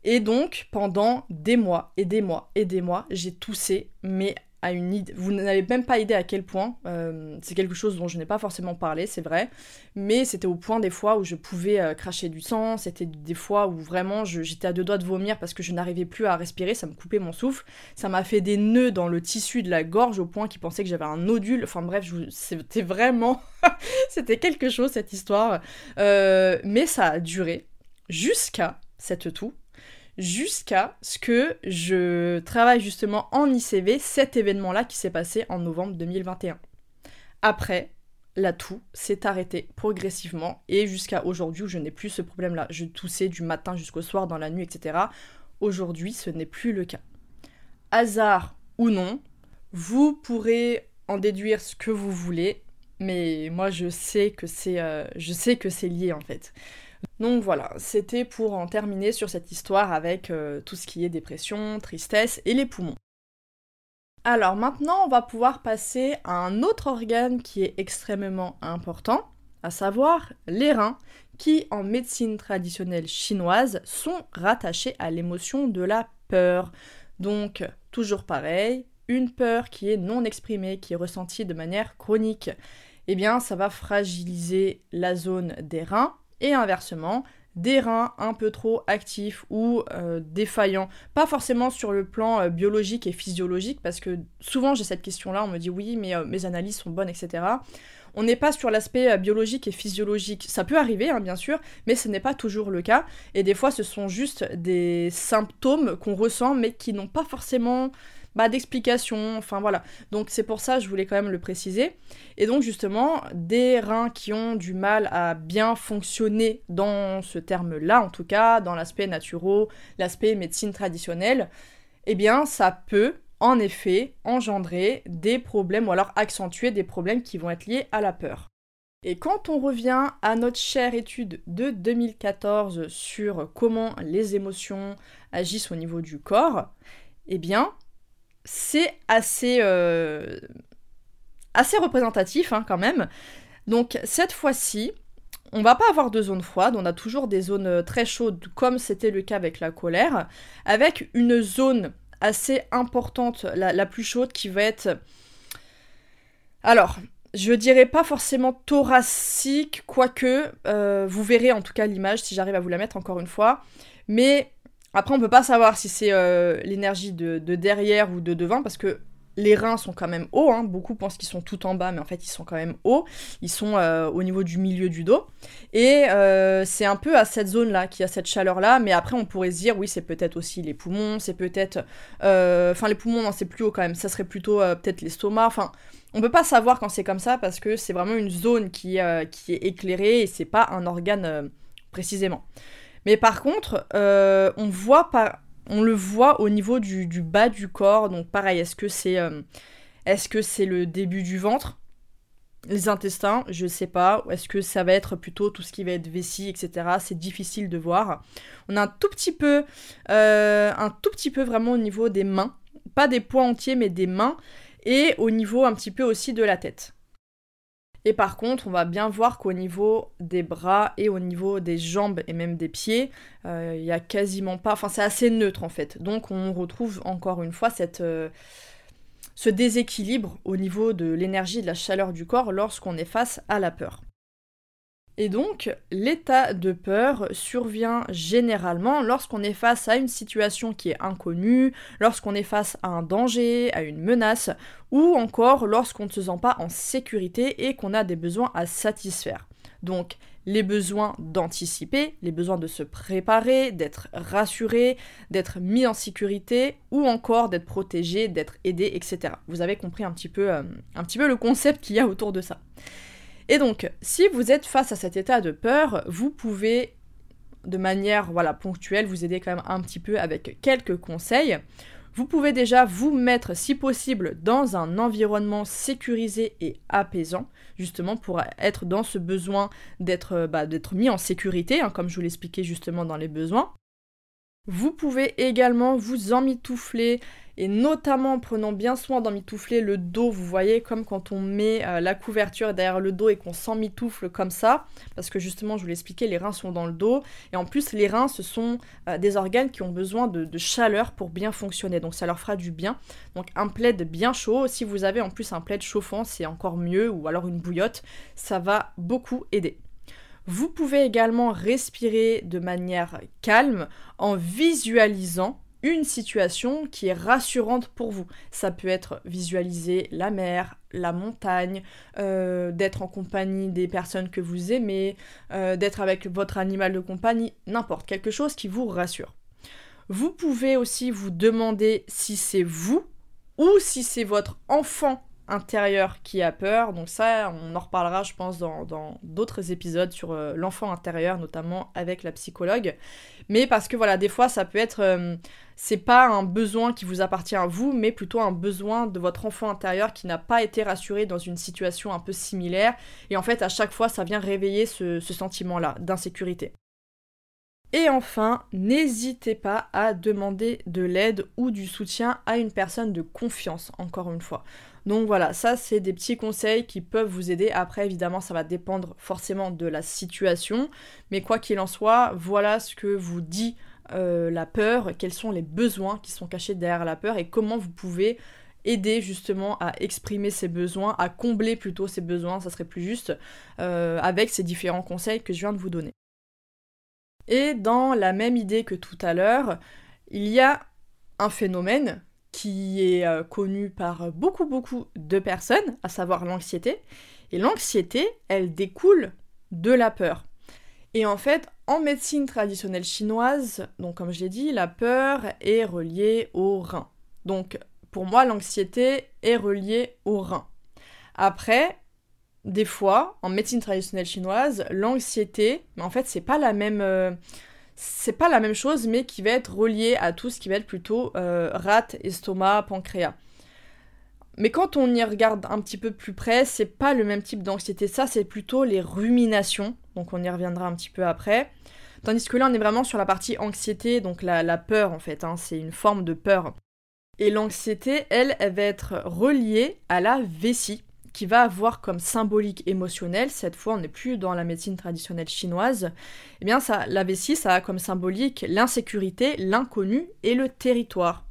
S1: Et donc, pendant des mois et des mois et des mois, j'ai toussé, mais à une idée. Vous n'avez même pas idée à quel point. Euh, c'est quelque chose dont je n'ai pas forcément parlé, c'est vrai. Mais c'était au point des fois où je pouvais euh, cracher du sang. C'était des fois où vraiment j'étais à deux doigts de vomir parce que je n'arrivais plus à respirer. Ça me coupait mon souffle. Ça m'a fait des nœuds dans le tissu de la gorge au point qu'ils pensaient que j'avais un nodule. Enfin bref, c'était vraiment. c'était quelque chose cette histoire. Euh, mais ça a duré jusqu'à cette toux jusqu'à ce que je travaille justement en ICV cet événement-là qui s'est passé en novembre 2021. Après, la toux s'est arrêtée progressivement et jusqu'à aujourd'hui où je n'ai plus ce problème-là. Je toussais du matin jusqu'au soir, dans la nuit, etc. Aujourd'hui, ce n'est plus le cas. Hasard ou non, vous pourrez en déduire ce que vous voulez, mais moi je sais que c'est, euh, je sais que c'est lié en fait. Donc voilà, c'était pour en terminer sur cette histoire avec euh, tout ce qui est dépression, tristesse et les poumons. Alors maintenant, on va pouvoir passer à un autre organe qui est extrêmement important, à savoir les reins, qui en médecine traditionnelle chinoise sont rattachés à l'émotion de la peur. Donc, toujours pareil, une peur qui est non exprimée, qui est ressentie de manière chronique, eh bien, ça va fragiliser la zone des reins et inversement, des reins un peu trop actifs ou euh, défaillants, pas forcément sur le plan euh, biologique et physiologique, parce que souvent j'ai cette question-là, on me dit oui, mais euh, mes analyses sont bonnes, etc. On n'est pas sur l'aspect biologique et physiologique. Ça peut arriver, hein, bien sûr, mais ce n'est pas toujours le cas. Et des fois, ce sont juste des symptômes qu'on ressent, mais qui n'ont pas forcément bah, d'explications, enfin voilà. Donc c'est pour ça je voulais quand même le préciser. Et donc justement, des reins qui ont du mal à bien fonctionner dans ce terme-là, en tout cas, dans l'aspect naturel, l'aspect médecine traditionnelle, eh bien ça peut en effet engendrer des problèmes ou alors accentuer des problèmes qui vont être liés à la peur. Et quand on revient à notre chère étude de 2014 sur comment les émotions agissent au niveau du corps, eh bien, c'est assez, euh, assez représentatif hein, quand même. Donc cette fois-ci, on va pas avoir de zone froide, on a toujours des zones très chaudes comme c'était le cas avec la colère, avec une zone assez importante, la, plus chaude qui va être... Alors, je dirais pas forcément thoracique, quoique, euh, vous verrez en tout cas l'image si j'arrive à vous la mettre encore une fois, mais après, on peut pas savoir si c'est euh, l'énergie de, derrière ou de devant, parce que les reins sont quand même hauts. Hein. Beaucoup pensent qu'ils sont tout en bas, mais en fait, ils sont quand même hauts. Ils sont euh, au niveau du milieu du dos. Et euh, c'est un peu à cette zone-là qui a cette chaleur-là. Mais après, on pourrait se dire, oui, c'est peut-être aussi les poumons, c'est peut-être. Enfin, les poumons, non, c'est plus haut quand même. Ça serait plutôt peut-être l'estomac. Enfin, on peut pas savoir quand c'est comme ça parce que c'est vraiment une zone qui, qui est éclairée et c'est pas un organe précisément. Mais par contre, euh, on, voit on le voit au niveau du, bas du corps. Donc pareil, est-ce que c'est euh, est-ce que le début du ventre? Les intestins, je sais pas. Est-ce que ça va être plutôt tout ce qui va être vessie, etc. C'est difficile de voir. On a un tout petit peu, euh, un tout petit peu vraiment au niveau des mains, pas des points entiers, mais des mains, et au niveau un petit peu aussi de la tête. Et par contre, on va bien voir qu'au niveau des bras et au niveau des jambes et même des pieds, euh, il n'y a quasiment pas... Enfin, c'est assez neutre en fait. Donc on retrouve encore une fois cette, euh, ce déséquilibre au niveau de l'énergie et de la chaleur du corps lorsqu'on est face à la peur. Et donc, l'état de peur survient généralement lorsqu'on est face à une situation qui est inconnue, lorsqu'on est face à un danger, à une menace, ou encore lorsqu'on ne se sent pas en sécurité et qu'on a des besoins à satisfaire. Donc, les besoins d'anticiper, les besoins de se préparer, d'être rassuré, d'être mis en sécurité, ou encore d'être protégé, d'être aidé, etc. Vous avez compris un petit peu, euh, un peu le concept qu'il y a autour de ça. Et donc, si vous êtes face à cet état de peur, vous pouvez de manière voilà, ponctuelle vous aider quand même un petit peu avec quelques conseils. Vous pouvez déjà vous mettre, si possible, dans un environnement sécurisé et apaisant, justement pour être dans ce besoin d'être bah, mis en sécurité, hein, comme je vous l'expliquais justement dans les besoins. Vous pouvez également vous emmitoufler et notamment en prenant bien soin d'emmitoufler le dos, vous voyez, comme quand on met euh, la couverture derrière le dos et qu'on s'emmitoufle comme ça, parce que justement, je vous l'expliquais, les reins sont dans le dos, et en plus, les reins, ce sont euh, des organes qui ont besoin de, de, chaleur pour bien fonctionner, donc ça leur fera du bien. Donc un plaid bien chaud, si vous avez en plus un plaid chauffant, c'est encore mieux, ou alors une bouillotte, ça va beaucoup aider. Vous pouvez également respirer de manière calme en visualisant une situation qui est rassurante pour vous. Ça peut être visualiser la mer, la montagne, euh, d'être en compagnie des personnes que vous aimez, euh, d'être avec votre animal de compagnie, n'importe, quelque chose qui vous rassure. Vous pouvez aussi vous demander si c'est vous ou si c'est votre enfant intérieur qui a peur. Donc ça, on en reparlera, je pense, dans d'autres épisodes sur euh, l'enfant intérieur, notamment avec la psychologue. Mais parce que voilà, des fois, ça peut être... Euh, c'est pas un besoin qui vous appartient à vous, mais plutôt un besoin de votre enfant intérieur qui n'a pas été rassuré dans une situation un peu similaire. Et en fait, à chaque fois, ça vient réveiller ce, ce sentiment-là d'insécurité. Et enfin, n'hésitez pas à demander de l'aide ou du soutien à une personne de confiance, encore une fois. Donc voilà, ça c'est des petits conseils qui peuvent vous aider. Après, évidemment, ça va dépendre forcément de la situation. Mais quoi qu'il en soit, voilà ce que vous dit euh, la peur, quels sont les besoins qui sont cachés derrière la peur et comment vous pouvez aider justement à exprimer ses besoins, à combler plutôt ses besoins, ça serait plus juste, euh, avec ces différents conseils que je viens de vous donner. Et dans la même idée que tout à l'heure, il y a un phénomène qui est euh, connu par beaucoup beaucoup de personnes, à savoir l'anxiété. Et l'anxiété, elle découle de la peur. Et en fait, en médecine traditionnelle chinoise, donc comme je l'ai dit, la peur est reliée au rein. Donc pour moi, l'anxiété est reliée au rein. Après, des fois, en médecine traditionnelle chinoise, l'anxiété, mais en fait, c'est pas la même. Euh, c'est pas la même chose, mais qui va être relié à tout ce qui va être plutôt euh, rate, estomac, pancréas. Mais quand on y regarde un petit peu plus près, c'est pas le même type d'anxiété. Ça, c'est plutôt les ruminations. Donc on y reviendra un petit peu après. Tandis que là, on est vraiment sur la partie anxiété, donc la, peur en fait. Hein. c'est une forme de peur. Et l'anxiété, elle, elle va être reliée à la vessie qui va avoir comme symbolique émotionnel, cette fois on n'est plus dans la médecine traditionnelle chinoise, eh bien ça, la vessie, ça a comme symbolique l'insécurité, l'inconnu et le territoire.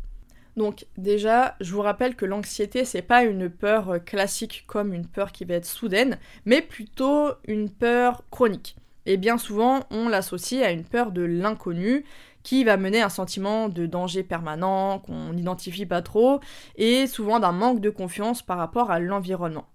S1: Donc déjà, je vous rappelle que l'anxiété, c'est pas une peur classique comme une peur qui va être soudaine, mais plutôt une peur chronique. Et bien souvent, on l'associe à une peur de l'inconnu qui va mener un sentiment de danger permanent qu'on n'identifie pas trop et souvent d'un manque de confiance par rapport à l'environnement.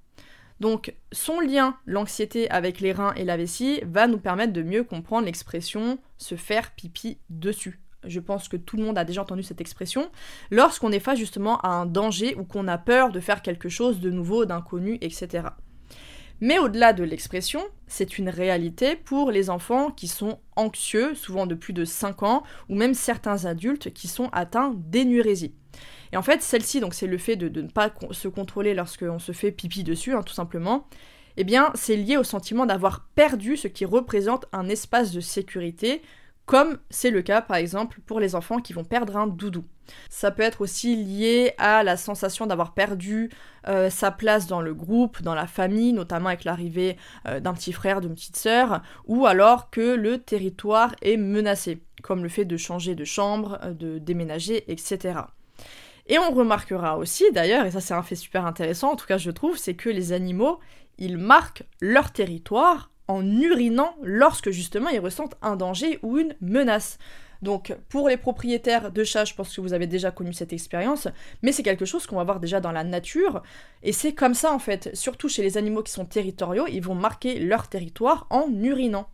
S1: Donc son lien, l'anxiété avec les reins et la vessie, va nous permettre de mieux comprendre l'expression se faire pipi dessus. Je pense que tout le monde a déjà entendu cette expression. Lorsqu'on est face justement à un danger ou qu'on a peur de faire quelque chose de nouveau, d'inconnu, etc. Mais au-delà de l'expression, c'est une réalité pour les enfants qui sont anxieux, souvent de plus de 5 ans, ou même certains adultes qui sont atteints d'énurésie. Et en fait, celle-ci, donc c'est le fait de, ne pas se contrôler lorsqu'on se fait pipi dessus, hein, tout simplement, eh bien, c'est lié au sentiment d'avoir perdu ce qui représente un espace de sécurité, comme c'est le cas par exemple pour les enfants qui vont perdre un doudou. Ça peut être aussi lié à la sensation d'avoir perdu euh, sa place dans le groupe, dans la famille, notamment avec l'arrivée euh, d'un petit frère, d'une petite sœur, ou alors que le territoire est menacé, comme le fait de changer de chambre, euh, de déménager, etc. Et on remarquera aussi d'ailleurs, et ça c'est un fait super intéressant en tout cas je trouve, c'est que les animaux, ils marquent leur territoire en urinant lorsque justement ils ressentent un danger ou une menace. Donc pour les propriétaires de chats, je pense que vous avez déjà connu cette expérience, mais c'est quelque chose qu'on va voir déjà dans la nature, et c'est comme ça en fait, surtout chez les animaux qui sont territoriaux, ils vont marquer leur territoire en urinant.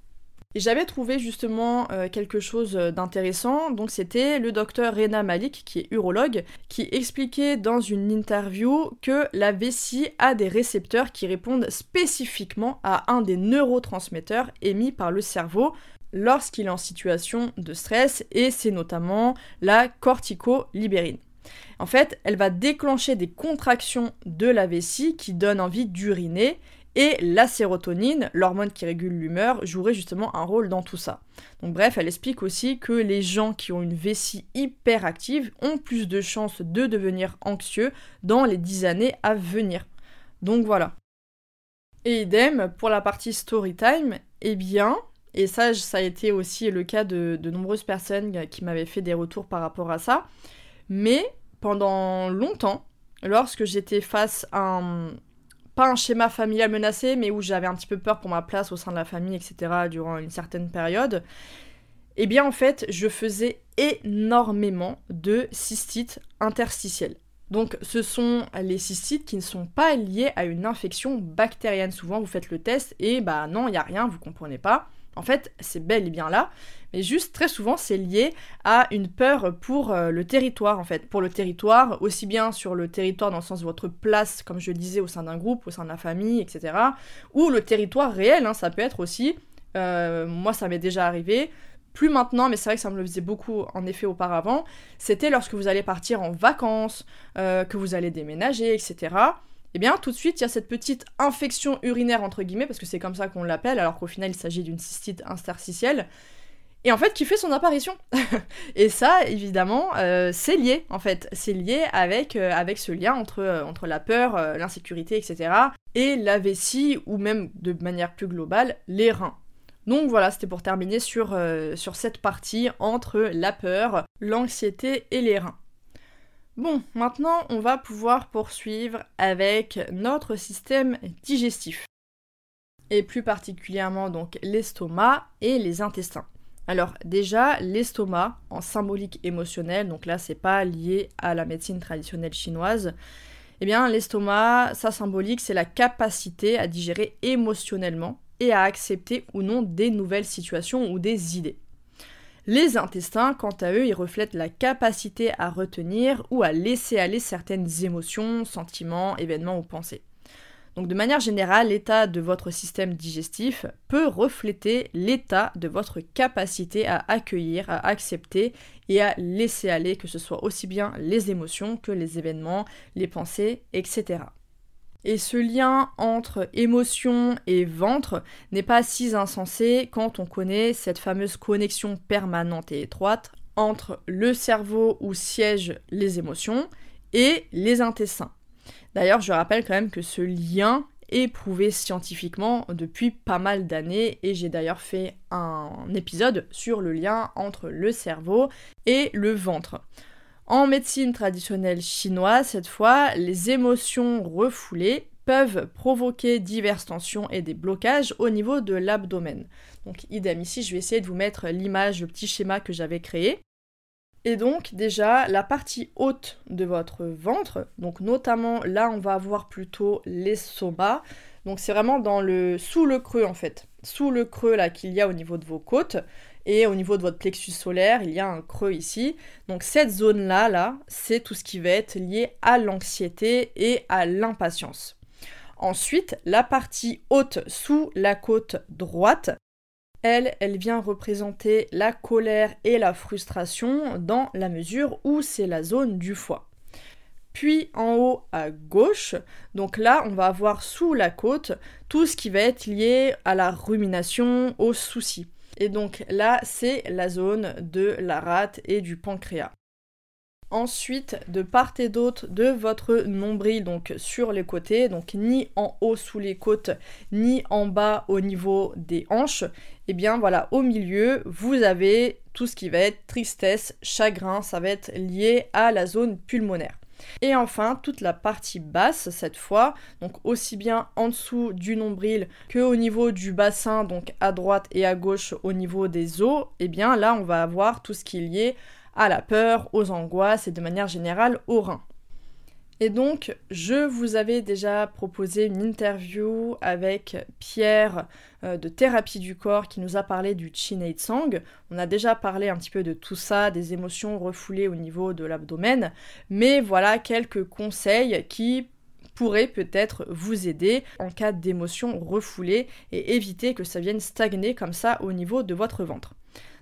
S1: J'avais trouvé justement euh, quelque chose d'intéressant, donc c'était le docteur Rena Malik, qui est urologue, qui expliquait dans une interview que la vessie a des récepteurs qui répondent spécifiquement à un des neurotransmetteurs émis par le cerveau lorsqu'il est en situation de stress, et c'est notamment la corticolibérine. En fait, elle va déclencher des contractions de la vessie qui donnent envie d'uriner, et la sérotonine, l'hormone qui régule l'humeur, jouerait justement un rôle dans tout ça. Donc bref, elle explique aussi que les gens qui ont une vessie hyper active ont plus de chances de devenir anxieux dans les 10 années à venir. Donc voilà. Et idem pour la partie story time, eh bien, et ça, ça a été aussi le cas de, de nombreuses personnes qui m'avaient fait des retours par rapport à ça, mais pendant longtemps, lorsque j'étais face à un, pas un schéma familial menacé, mais où j'avais un petit peu peur pour ma place au sein de la famille, etc., durant une certaine période, eh bien en fait, je faisais énormément de cystites interstitielles. Donc ce sont les cystites qui ne sont pas liées à une infection bactérienne. Souvent vous faites le test et bah non, il n'y a rien, vous comprenez pas. En fait, c'est bel et bien là, mais juste très souvent c'est lié à une peur pour euh, le territoire en fait, pour le territoire, aussi bien sur le territoire dans le sens de votre place, comme je le disais, au sein d'un groupe, au sein de la famille, etc., ou le territoire réel, hein, ça peut être aussi, euh, moi ça m'est déjà arrivé, plus maintenant, mais c'est vrai que ça me le faisait beaucoup en effet auparavant, c'était lorsque vous allez partir en vacances, euh, que vous allez déménager, etc eh bien tout de suite il y a cette petite infection urinaire entre guillemets, parce que c'est comme ça qu'on l'appelle, alors qu'au final il s'agit d'une cystite interstitielle. et en fait qui fait son apparition. et ça, évidemment, euh, c'est lié, en fait. C'est lié avec, euh, avec ce lien entre, euh, entre la peur, l'insécurité, etc. et la vessie, ou même de manière plus globale, les reins. Donc voilà, c'était pour terminer sur, sur cette partie entre la peur, l'anxiété et les reins. Bon, maintenant on va pouvoir poursuivre avec notre système digestif. Et plus particulièrement donc l'estomac et les intestins. Alors déjà, l'estomac en symbolique émotionnelle, donc là c'est pas lié à la médecine traditionnelle chinoise, eh bien l'estomac, sa symbolique, c'est la capacité à digérer émotionnellement et à accepter ou non des nouvelles situations ou des idées. Les intestins, quant à eux, ils reflètent la capacité à retenir ou à laisser aller certaines émotions, sentiments, événements ou pensées. Donc de manière générale, l'état de votre système digestif peut refléter l'état de votre capacité à accueillir, à accepter et à laisser aller, que ce soit aussi bien les émotions que les événements, les pensées, etc. Et ce lien entre émotion et ventre n'est pas si insensé quand on connaît cette fameuse connexion permanente et étroite entre le cerveau où siègent les émotions et les intestins. D'ailleurs, je rappelle quand même que ce lien est prouvé scientifiquement depuis pas mal d'années et j'ai d'ailleurs fait un épisode sur le lien entre le cerveau et le ventre. En médecine traditionnelle chinoise, cette fois, les émotions refoulées peuvent provoquer diverses tensions et des blocages au niveau de l'abdomen. Donc idem ici, je vais essayer de vous mettre l'image, le petit schéma que j'avais créé. Et donc déjà la partie haute de votre ventre, donc notamment là on va avoir plutôt l'estomac. Donc c'est vraiment dans le sous le creux en fait, sous le creux là qu'il y a au niveau de vos côtes et au niveau de votre plexus solaire, il y a un creux ici. Donc cette zone là là, c'est tout ce qui va être lié à l'anxiété et à l'impatience. Ensuite, la partie haute sous la côte droite, elle, elle vient représenter la colère et la frustration dans la mesure où c'est la zone du foie. Puis en haut à gauche, donc là on va avoir sous la côte tout ce qui va être lié à la rumination, aux soucis. Et donc là c'est la zone de la rate et du pancréas. Ensuite, de part et d'autre de votre nombril, donc sur les côtés, donc ni en haut sous les côtes, ni en bas au niveau des hanches, et eh bien voilà, au milieu, vous avez tout ce qui va être tristesse, chagrin, ça va être lié à la zone pulmonaire. Et enfin, toute la partie basse, cette fois, donc aussi bien en dessous du nombril que au niveau du bassin, donc à droite et à gauche au niveau des os, et eh bien là, on va avoir tout ce qui est lié à la peur, aux angoisses et de manière générale aux reins. Et donc, je vous avais déjà proposé une interview avec Pierre euh, de Thérapie du Corps qui nous a parlé du Chin Sang. On a déjà parlé un petit peu de tout ça, des émotions refoulées au niveau de l'abdomen, mais voilà quelques conseils qui pourraient peut-être vous aider en cas d'émotions refoulées et éviter que ça vienne stagner comme ça au niveau de votre ventre.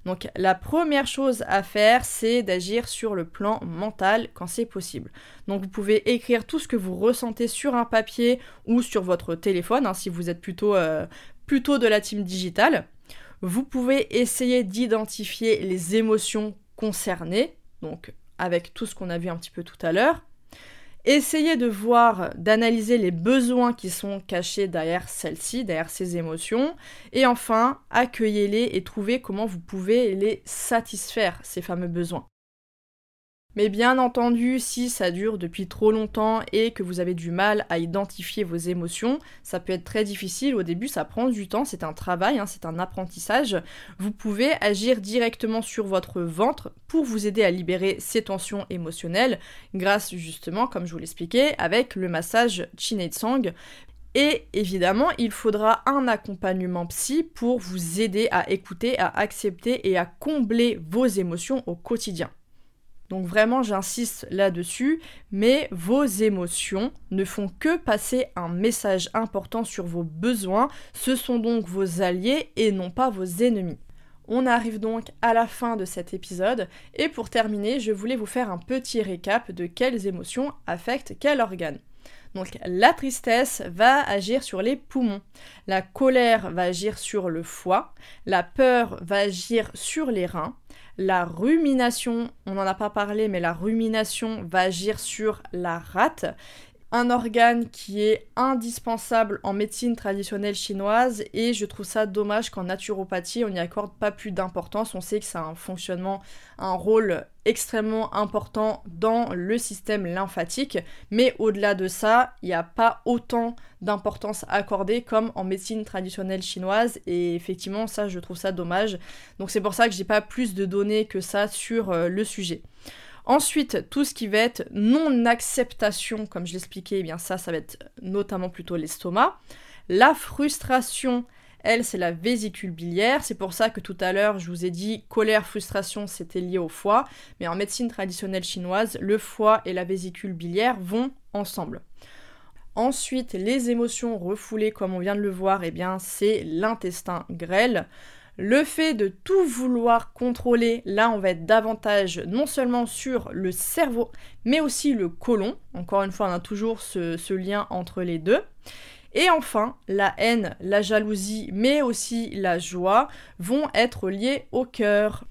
S1: Donc la première chose à faire, c'est d'agir sur le plan mental quand c'est possible. Donc vous pouvez écrire tout ce que vous ressentez sur un papier ou sur votre téléphone, hein, si vous êtes plutôt, euh, plutôt de la team digitale. Vous pouvez essayer d'identifier les émotions concernées, donc avec tout ce qu'on a vu un petit peu tout à l'heure. Essayez de voir, d'analyser les besoins qui sont cachés derrière celles-ci, derrière ces émotions. Et enfin, accueillez-les et trouvez comment vous pouvez les satisfaire, ces fameux besoins. Mais bien entendu, si ça dure depuis trop longtemps et que vous avez du mal à identifier vos émotions, ça peut être très difficile. Au début, ça prend du temps, c'est un travail, hein, c'est un apprentissage. Vous pouvez agir directement sur votre ventre pour vous aider à libérer ces tensions émotionnelles grâce justement, comme je vous l'expliquais, avec le massage Sang. Et évidemment, il faudra un accompagnement psy pour vous aider à écouter, à accepter et à combler vos émotions au quotidien. Donc vraiment, j'insiste là-dessus, mais vos émotions ne font que passer un message important sur vos besoins, ce sont donc vos alliés et non pas vos ennemis. On arrive donc à la fin de cet épisode. Et pour terminer, je voulais vous faire un petit récap de quelles émotions affectent quel organe. Donc la tristesse va agir sur les poumons, la colère va agir sur le foie, la peur va agir sur les reins, la rumination, on n'en a pas parlé, mais la rumination va agir sur la rate un organe qui est indispensable en médecine traditionnelle chinoise et je trouve ça dommage qu'en naturopathie on n'y accorde pas plus d'importance. On sait que ça a un fonctionnement, un rôle extrêmement important dans le système lymphatique, mais au-delà de ça, il n'y a pas autant d'importance accordée comme en médecine traditionnelle chinoise et effectivement ça je trouve ça dommage. Donc c'est pour ça que j'ai pas plus de données que ça sur euh, le sujet. Ensuite, tout ce qui va être non-acceptation, comme je l'expliquais, eh bien ça, ça va être notamment plutôt l'estomac. La frustration, elle, c'est la vésicule biliaire. C'est pour ça que tout à l'heure, je vous ai dit colère, frustration, c'était lié au foie. Mais en médecine traditionnelle chinoise, le foie et la vésicule biliaire vont ensemble. Ensuite, les émotions refoulées, comme on vient de le voir, eh bien, c'est l'intestin grêle. Le fait de tout vouloir contrôler, là on va être davantage non seulement sur le cerveau, mais aussi le côlon. Encore une fois, on a toujours ce, lien entre les deux. Et enfin, la haine, la jalousie, mais aussi la joie vont être liés au cœur.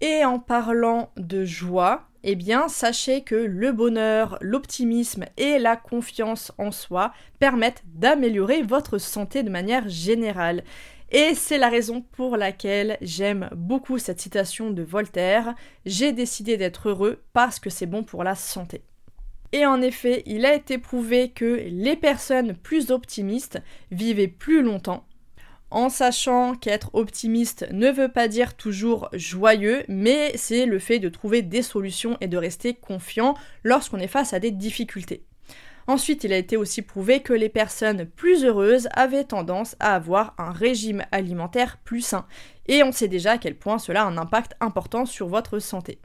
S1: Et en parlant de joie, eh bien, sachez que le bonheur, l'optimisme et la confiance en soi permettent d'améliorer votre santé de manière générale. Et c'est la raison pour laquelle j'aime beaucoup cette citation de Voltaire. J'ai décidé d'être heureux parce que c'est bon pour la santé. Et en effet, il a été prouvé que les personnes plus optimistes vivaient plus longtemps, en sachant qu'être optimiste ne veut pas dire toujours joyeux, mais c'est le fait de trouver des solutions et de rester confiant lorsqu'on est face à des difficultés. Ensuite, il a été aussi prouvé que les personnes plus heureuses avaient tendance à avoir un régime alimentaire plus sain. Et on sait déjà à quel point cela a un impact important sur votre santé.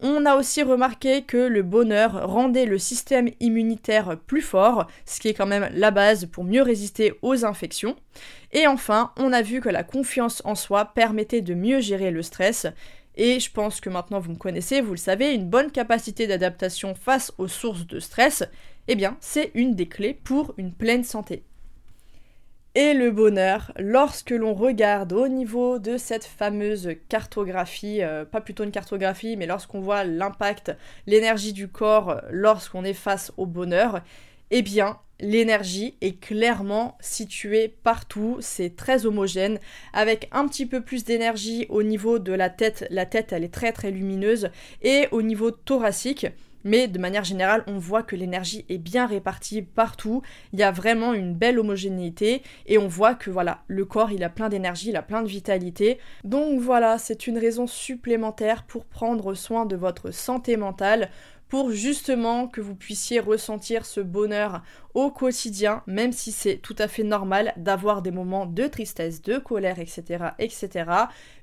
S1: On a aussi remarqué que le bonheur rendait le système immunitaire plus fort, ce qui est quand même la base pour mieux résister aux infections. Et enfin, on a vu que la confiance en soi permettait de mieux gérer le stress. Et je pense que maintenant vous me connaissez, vous le savez, une bonne capacité d'adaptation face aux sources de stress, eh bien, c'est une des clés pour une pleine santé. Et le bonheur, lorsque l'on regarde au niveau de cette fameuse cartographie, euh, pas plutôt une cartographie, mais lorsqu'on voit l'impact, l'énergie du corps lorsqu'on est face au bonheur, eh bien, l'énergie est clairement située partout, c'est très homogène, avec un petit peu plus d'énergie au niveau de la tête, la tête elle est très très lumineuse, et au niveau thoracique, mais de manière générale, on voit que l'énergie est bien répartie partout. Il y a vraiment une belle homogénéité et on voit que voilà, le corps, il a plein d'énergie, il a plein de vitalité. Donc voilà, c'est une raison supplémentaire pour prendre soin de votre santé mentale pour justement que vous puissiez ressentir ce bonheur au quotidien, même si c'est tout à fait normal d'avoir des moments de tristesse, de colère, etc., etc.,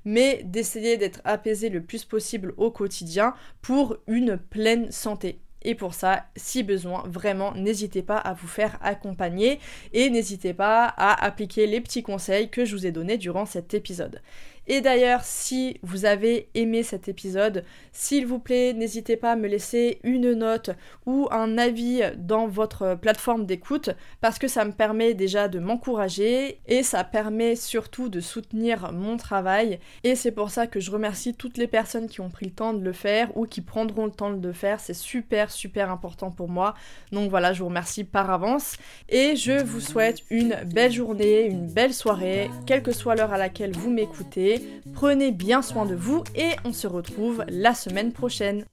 S1: mais d'essayer d'être apaisé le plus possible au quotidien pour une pleine santé. Et pour ça, si besoin, vraiment, n'hésitez pas à vous faire accompagner et n'hésitez pas à appliquer les petits conseils que je vous ai donnés durant cet épisode. Et d'ailleurs, si vous avez aimé cet épisode, s'il vous plaît, n'hésitez pas à me laisser une note ou un avis dans votre plateforme d'écoute parce que ça me permet déjà de m'encourager et ça permet surtout de soutenir mon travail. Et c'est pour ça que je remercie toutes les personnes qui ont pris le temps de le faire ou qui prendront le temps de le faire. C'est super, super important pour moi. Donc voilà, je vous remercie par avance et je vous souhaite une belle journée, une belle soirée, quelle que soit l'heure à laquelle vous m'écoutez. Prenez bien soin de vous et on se retrouve la semaine prochaine.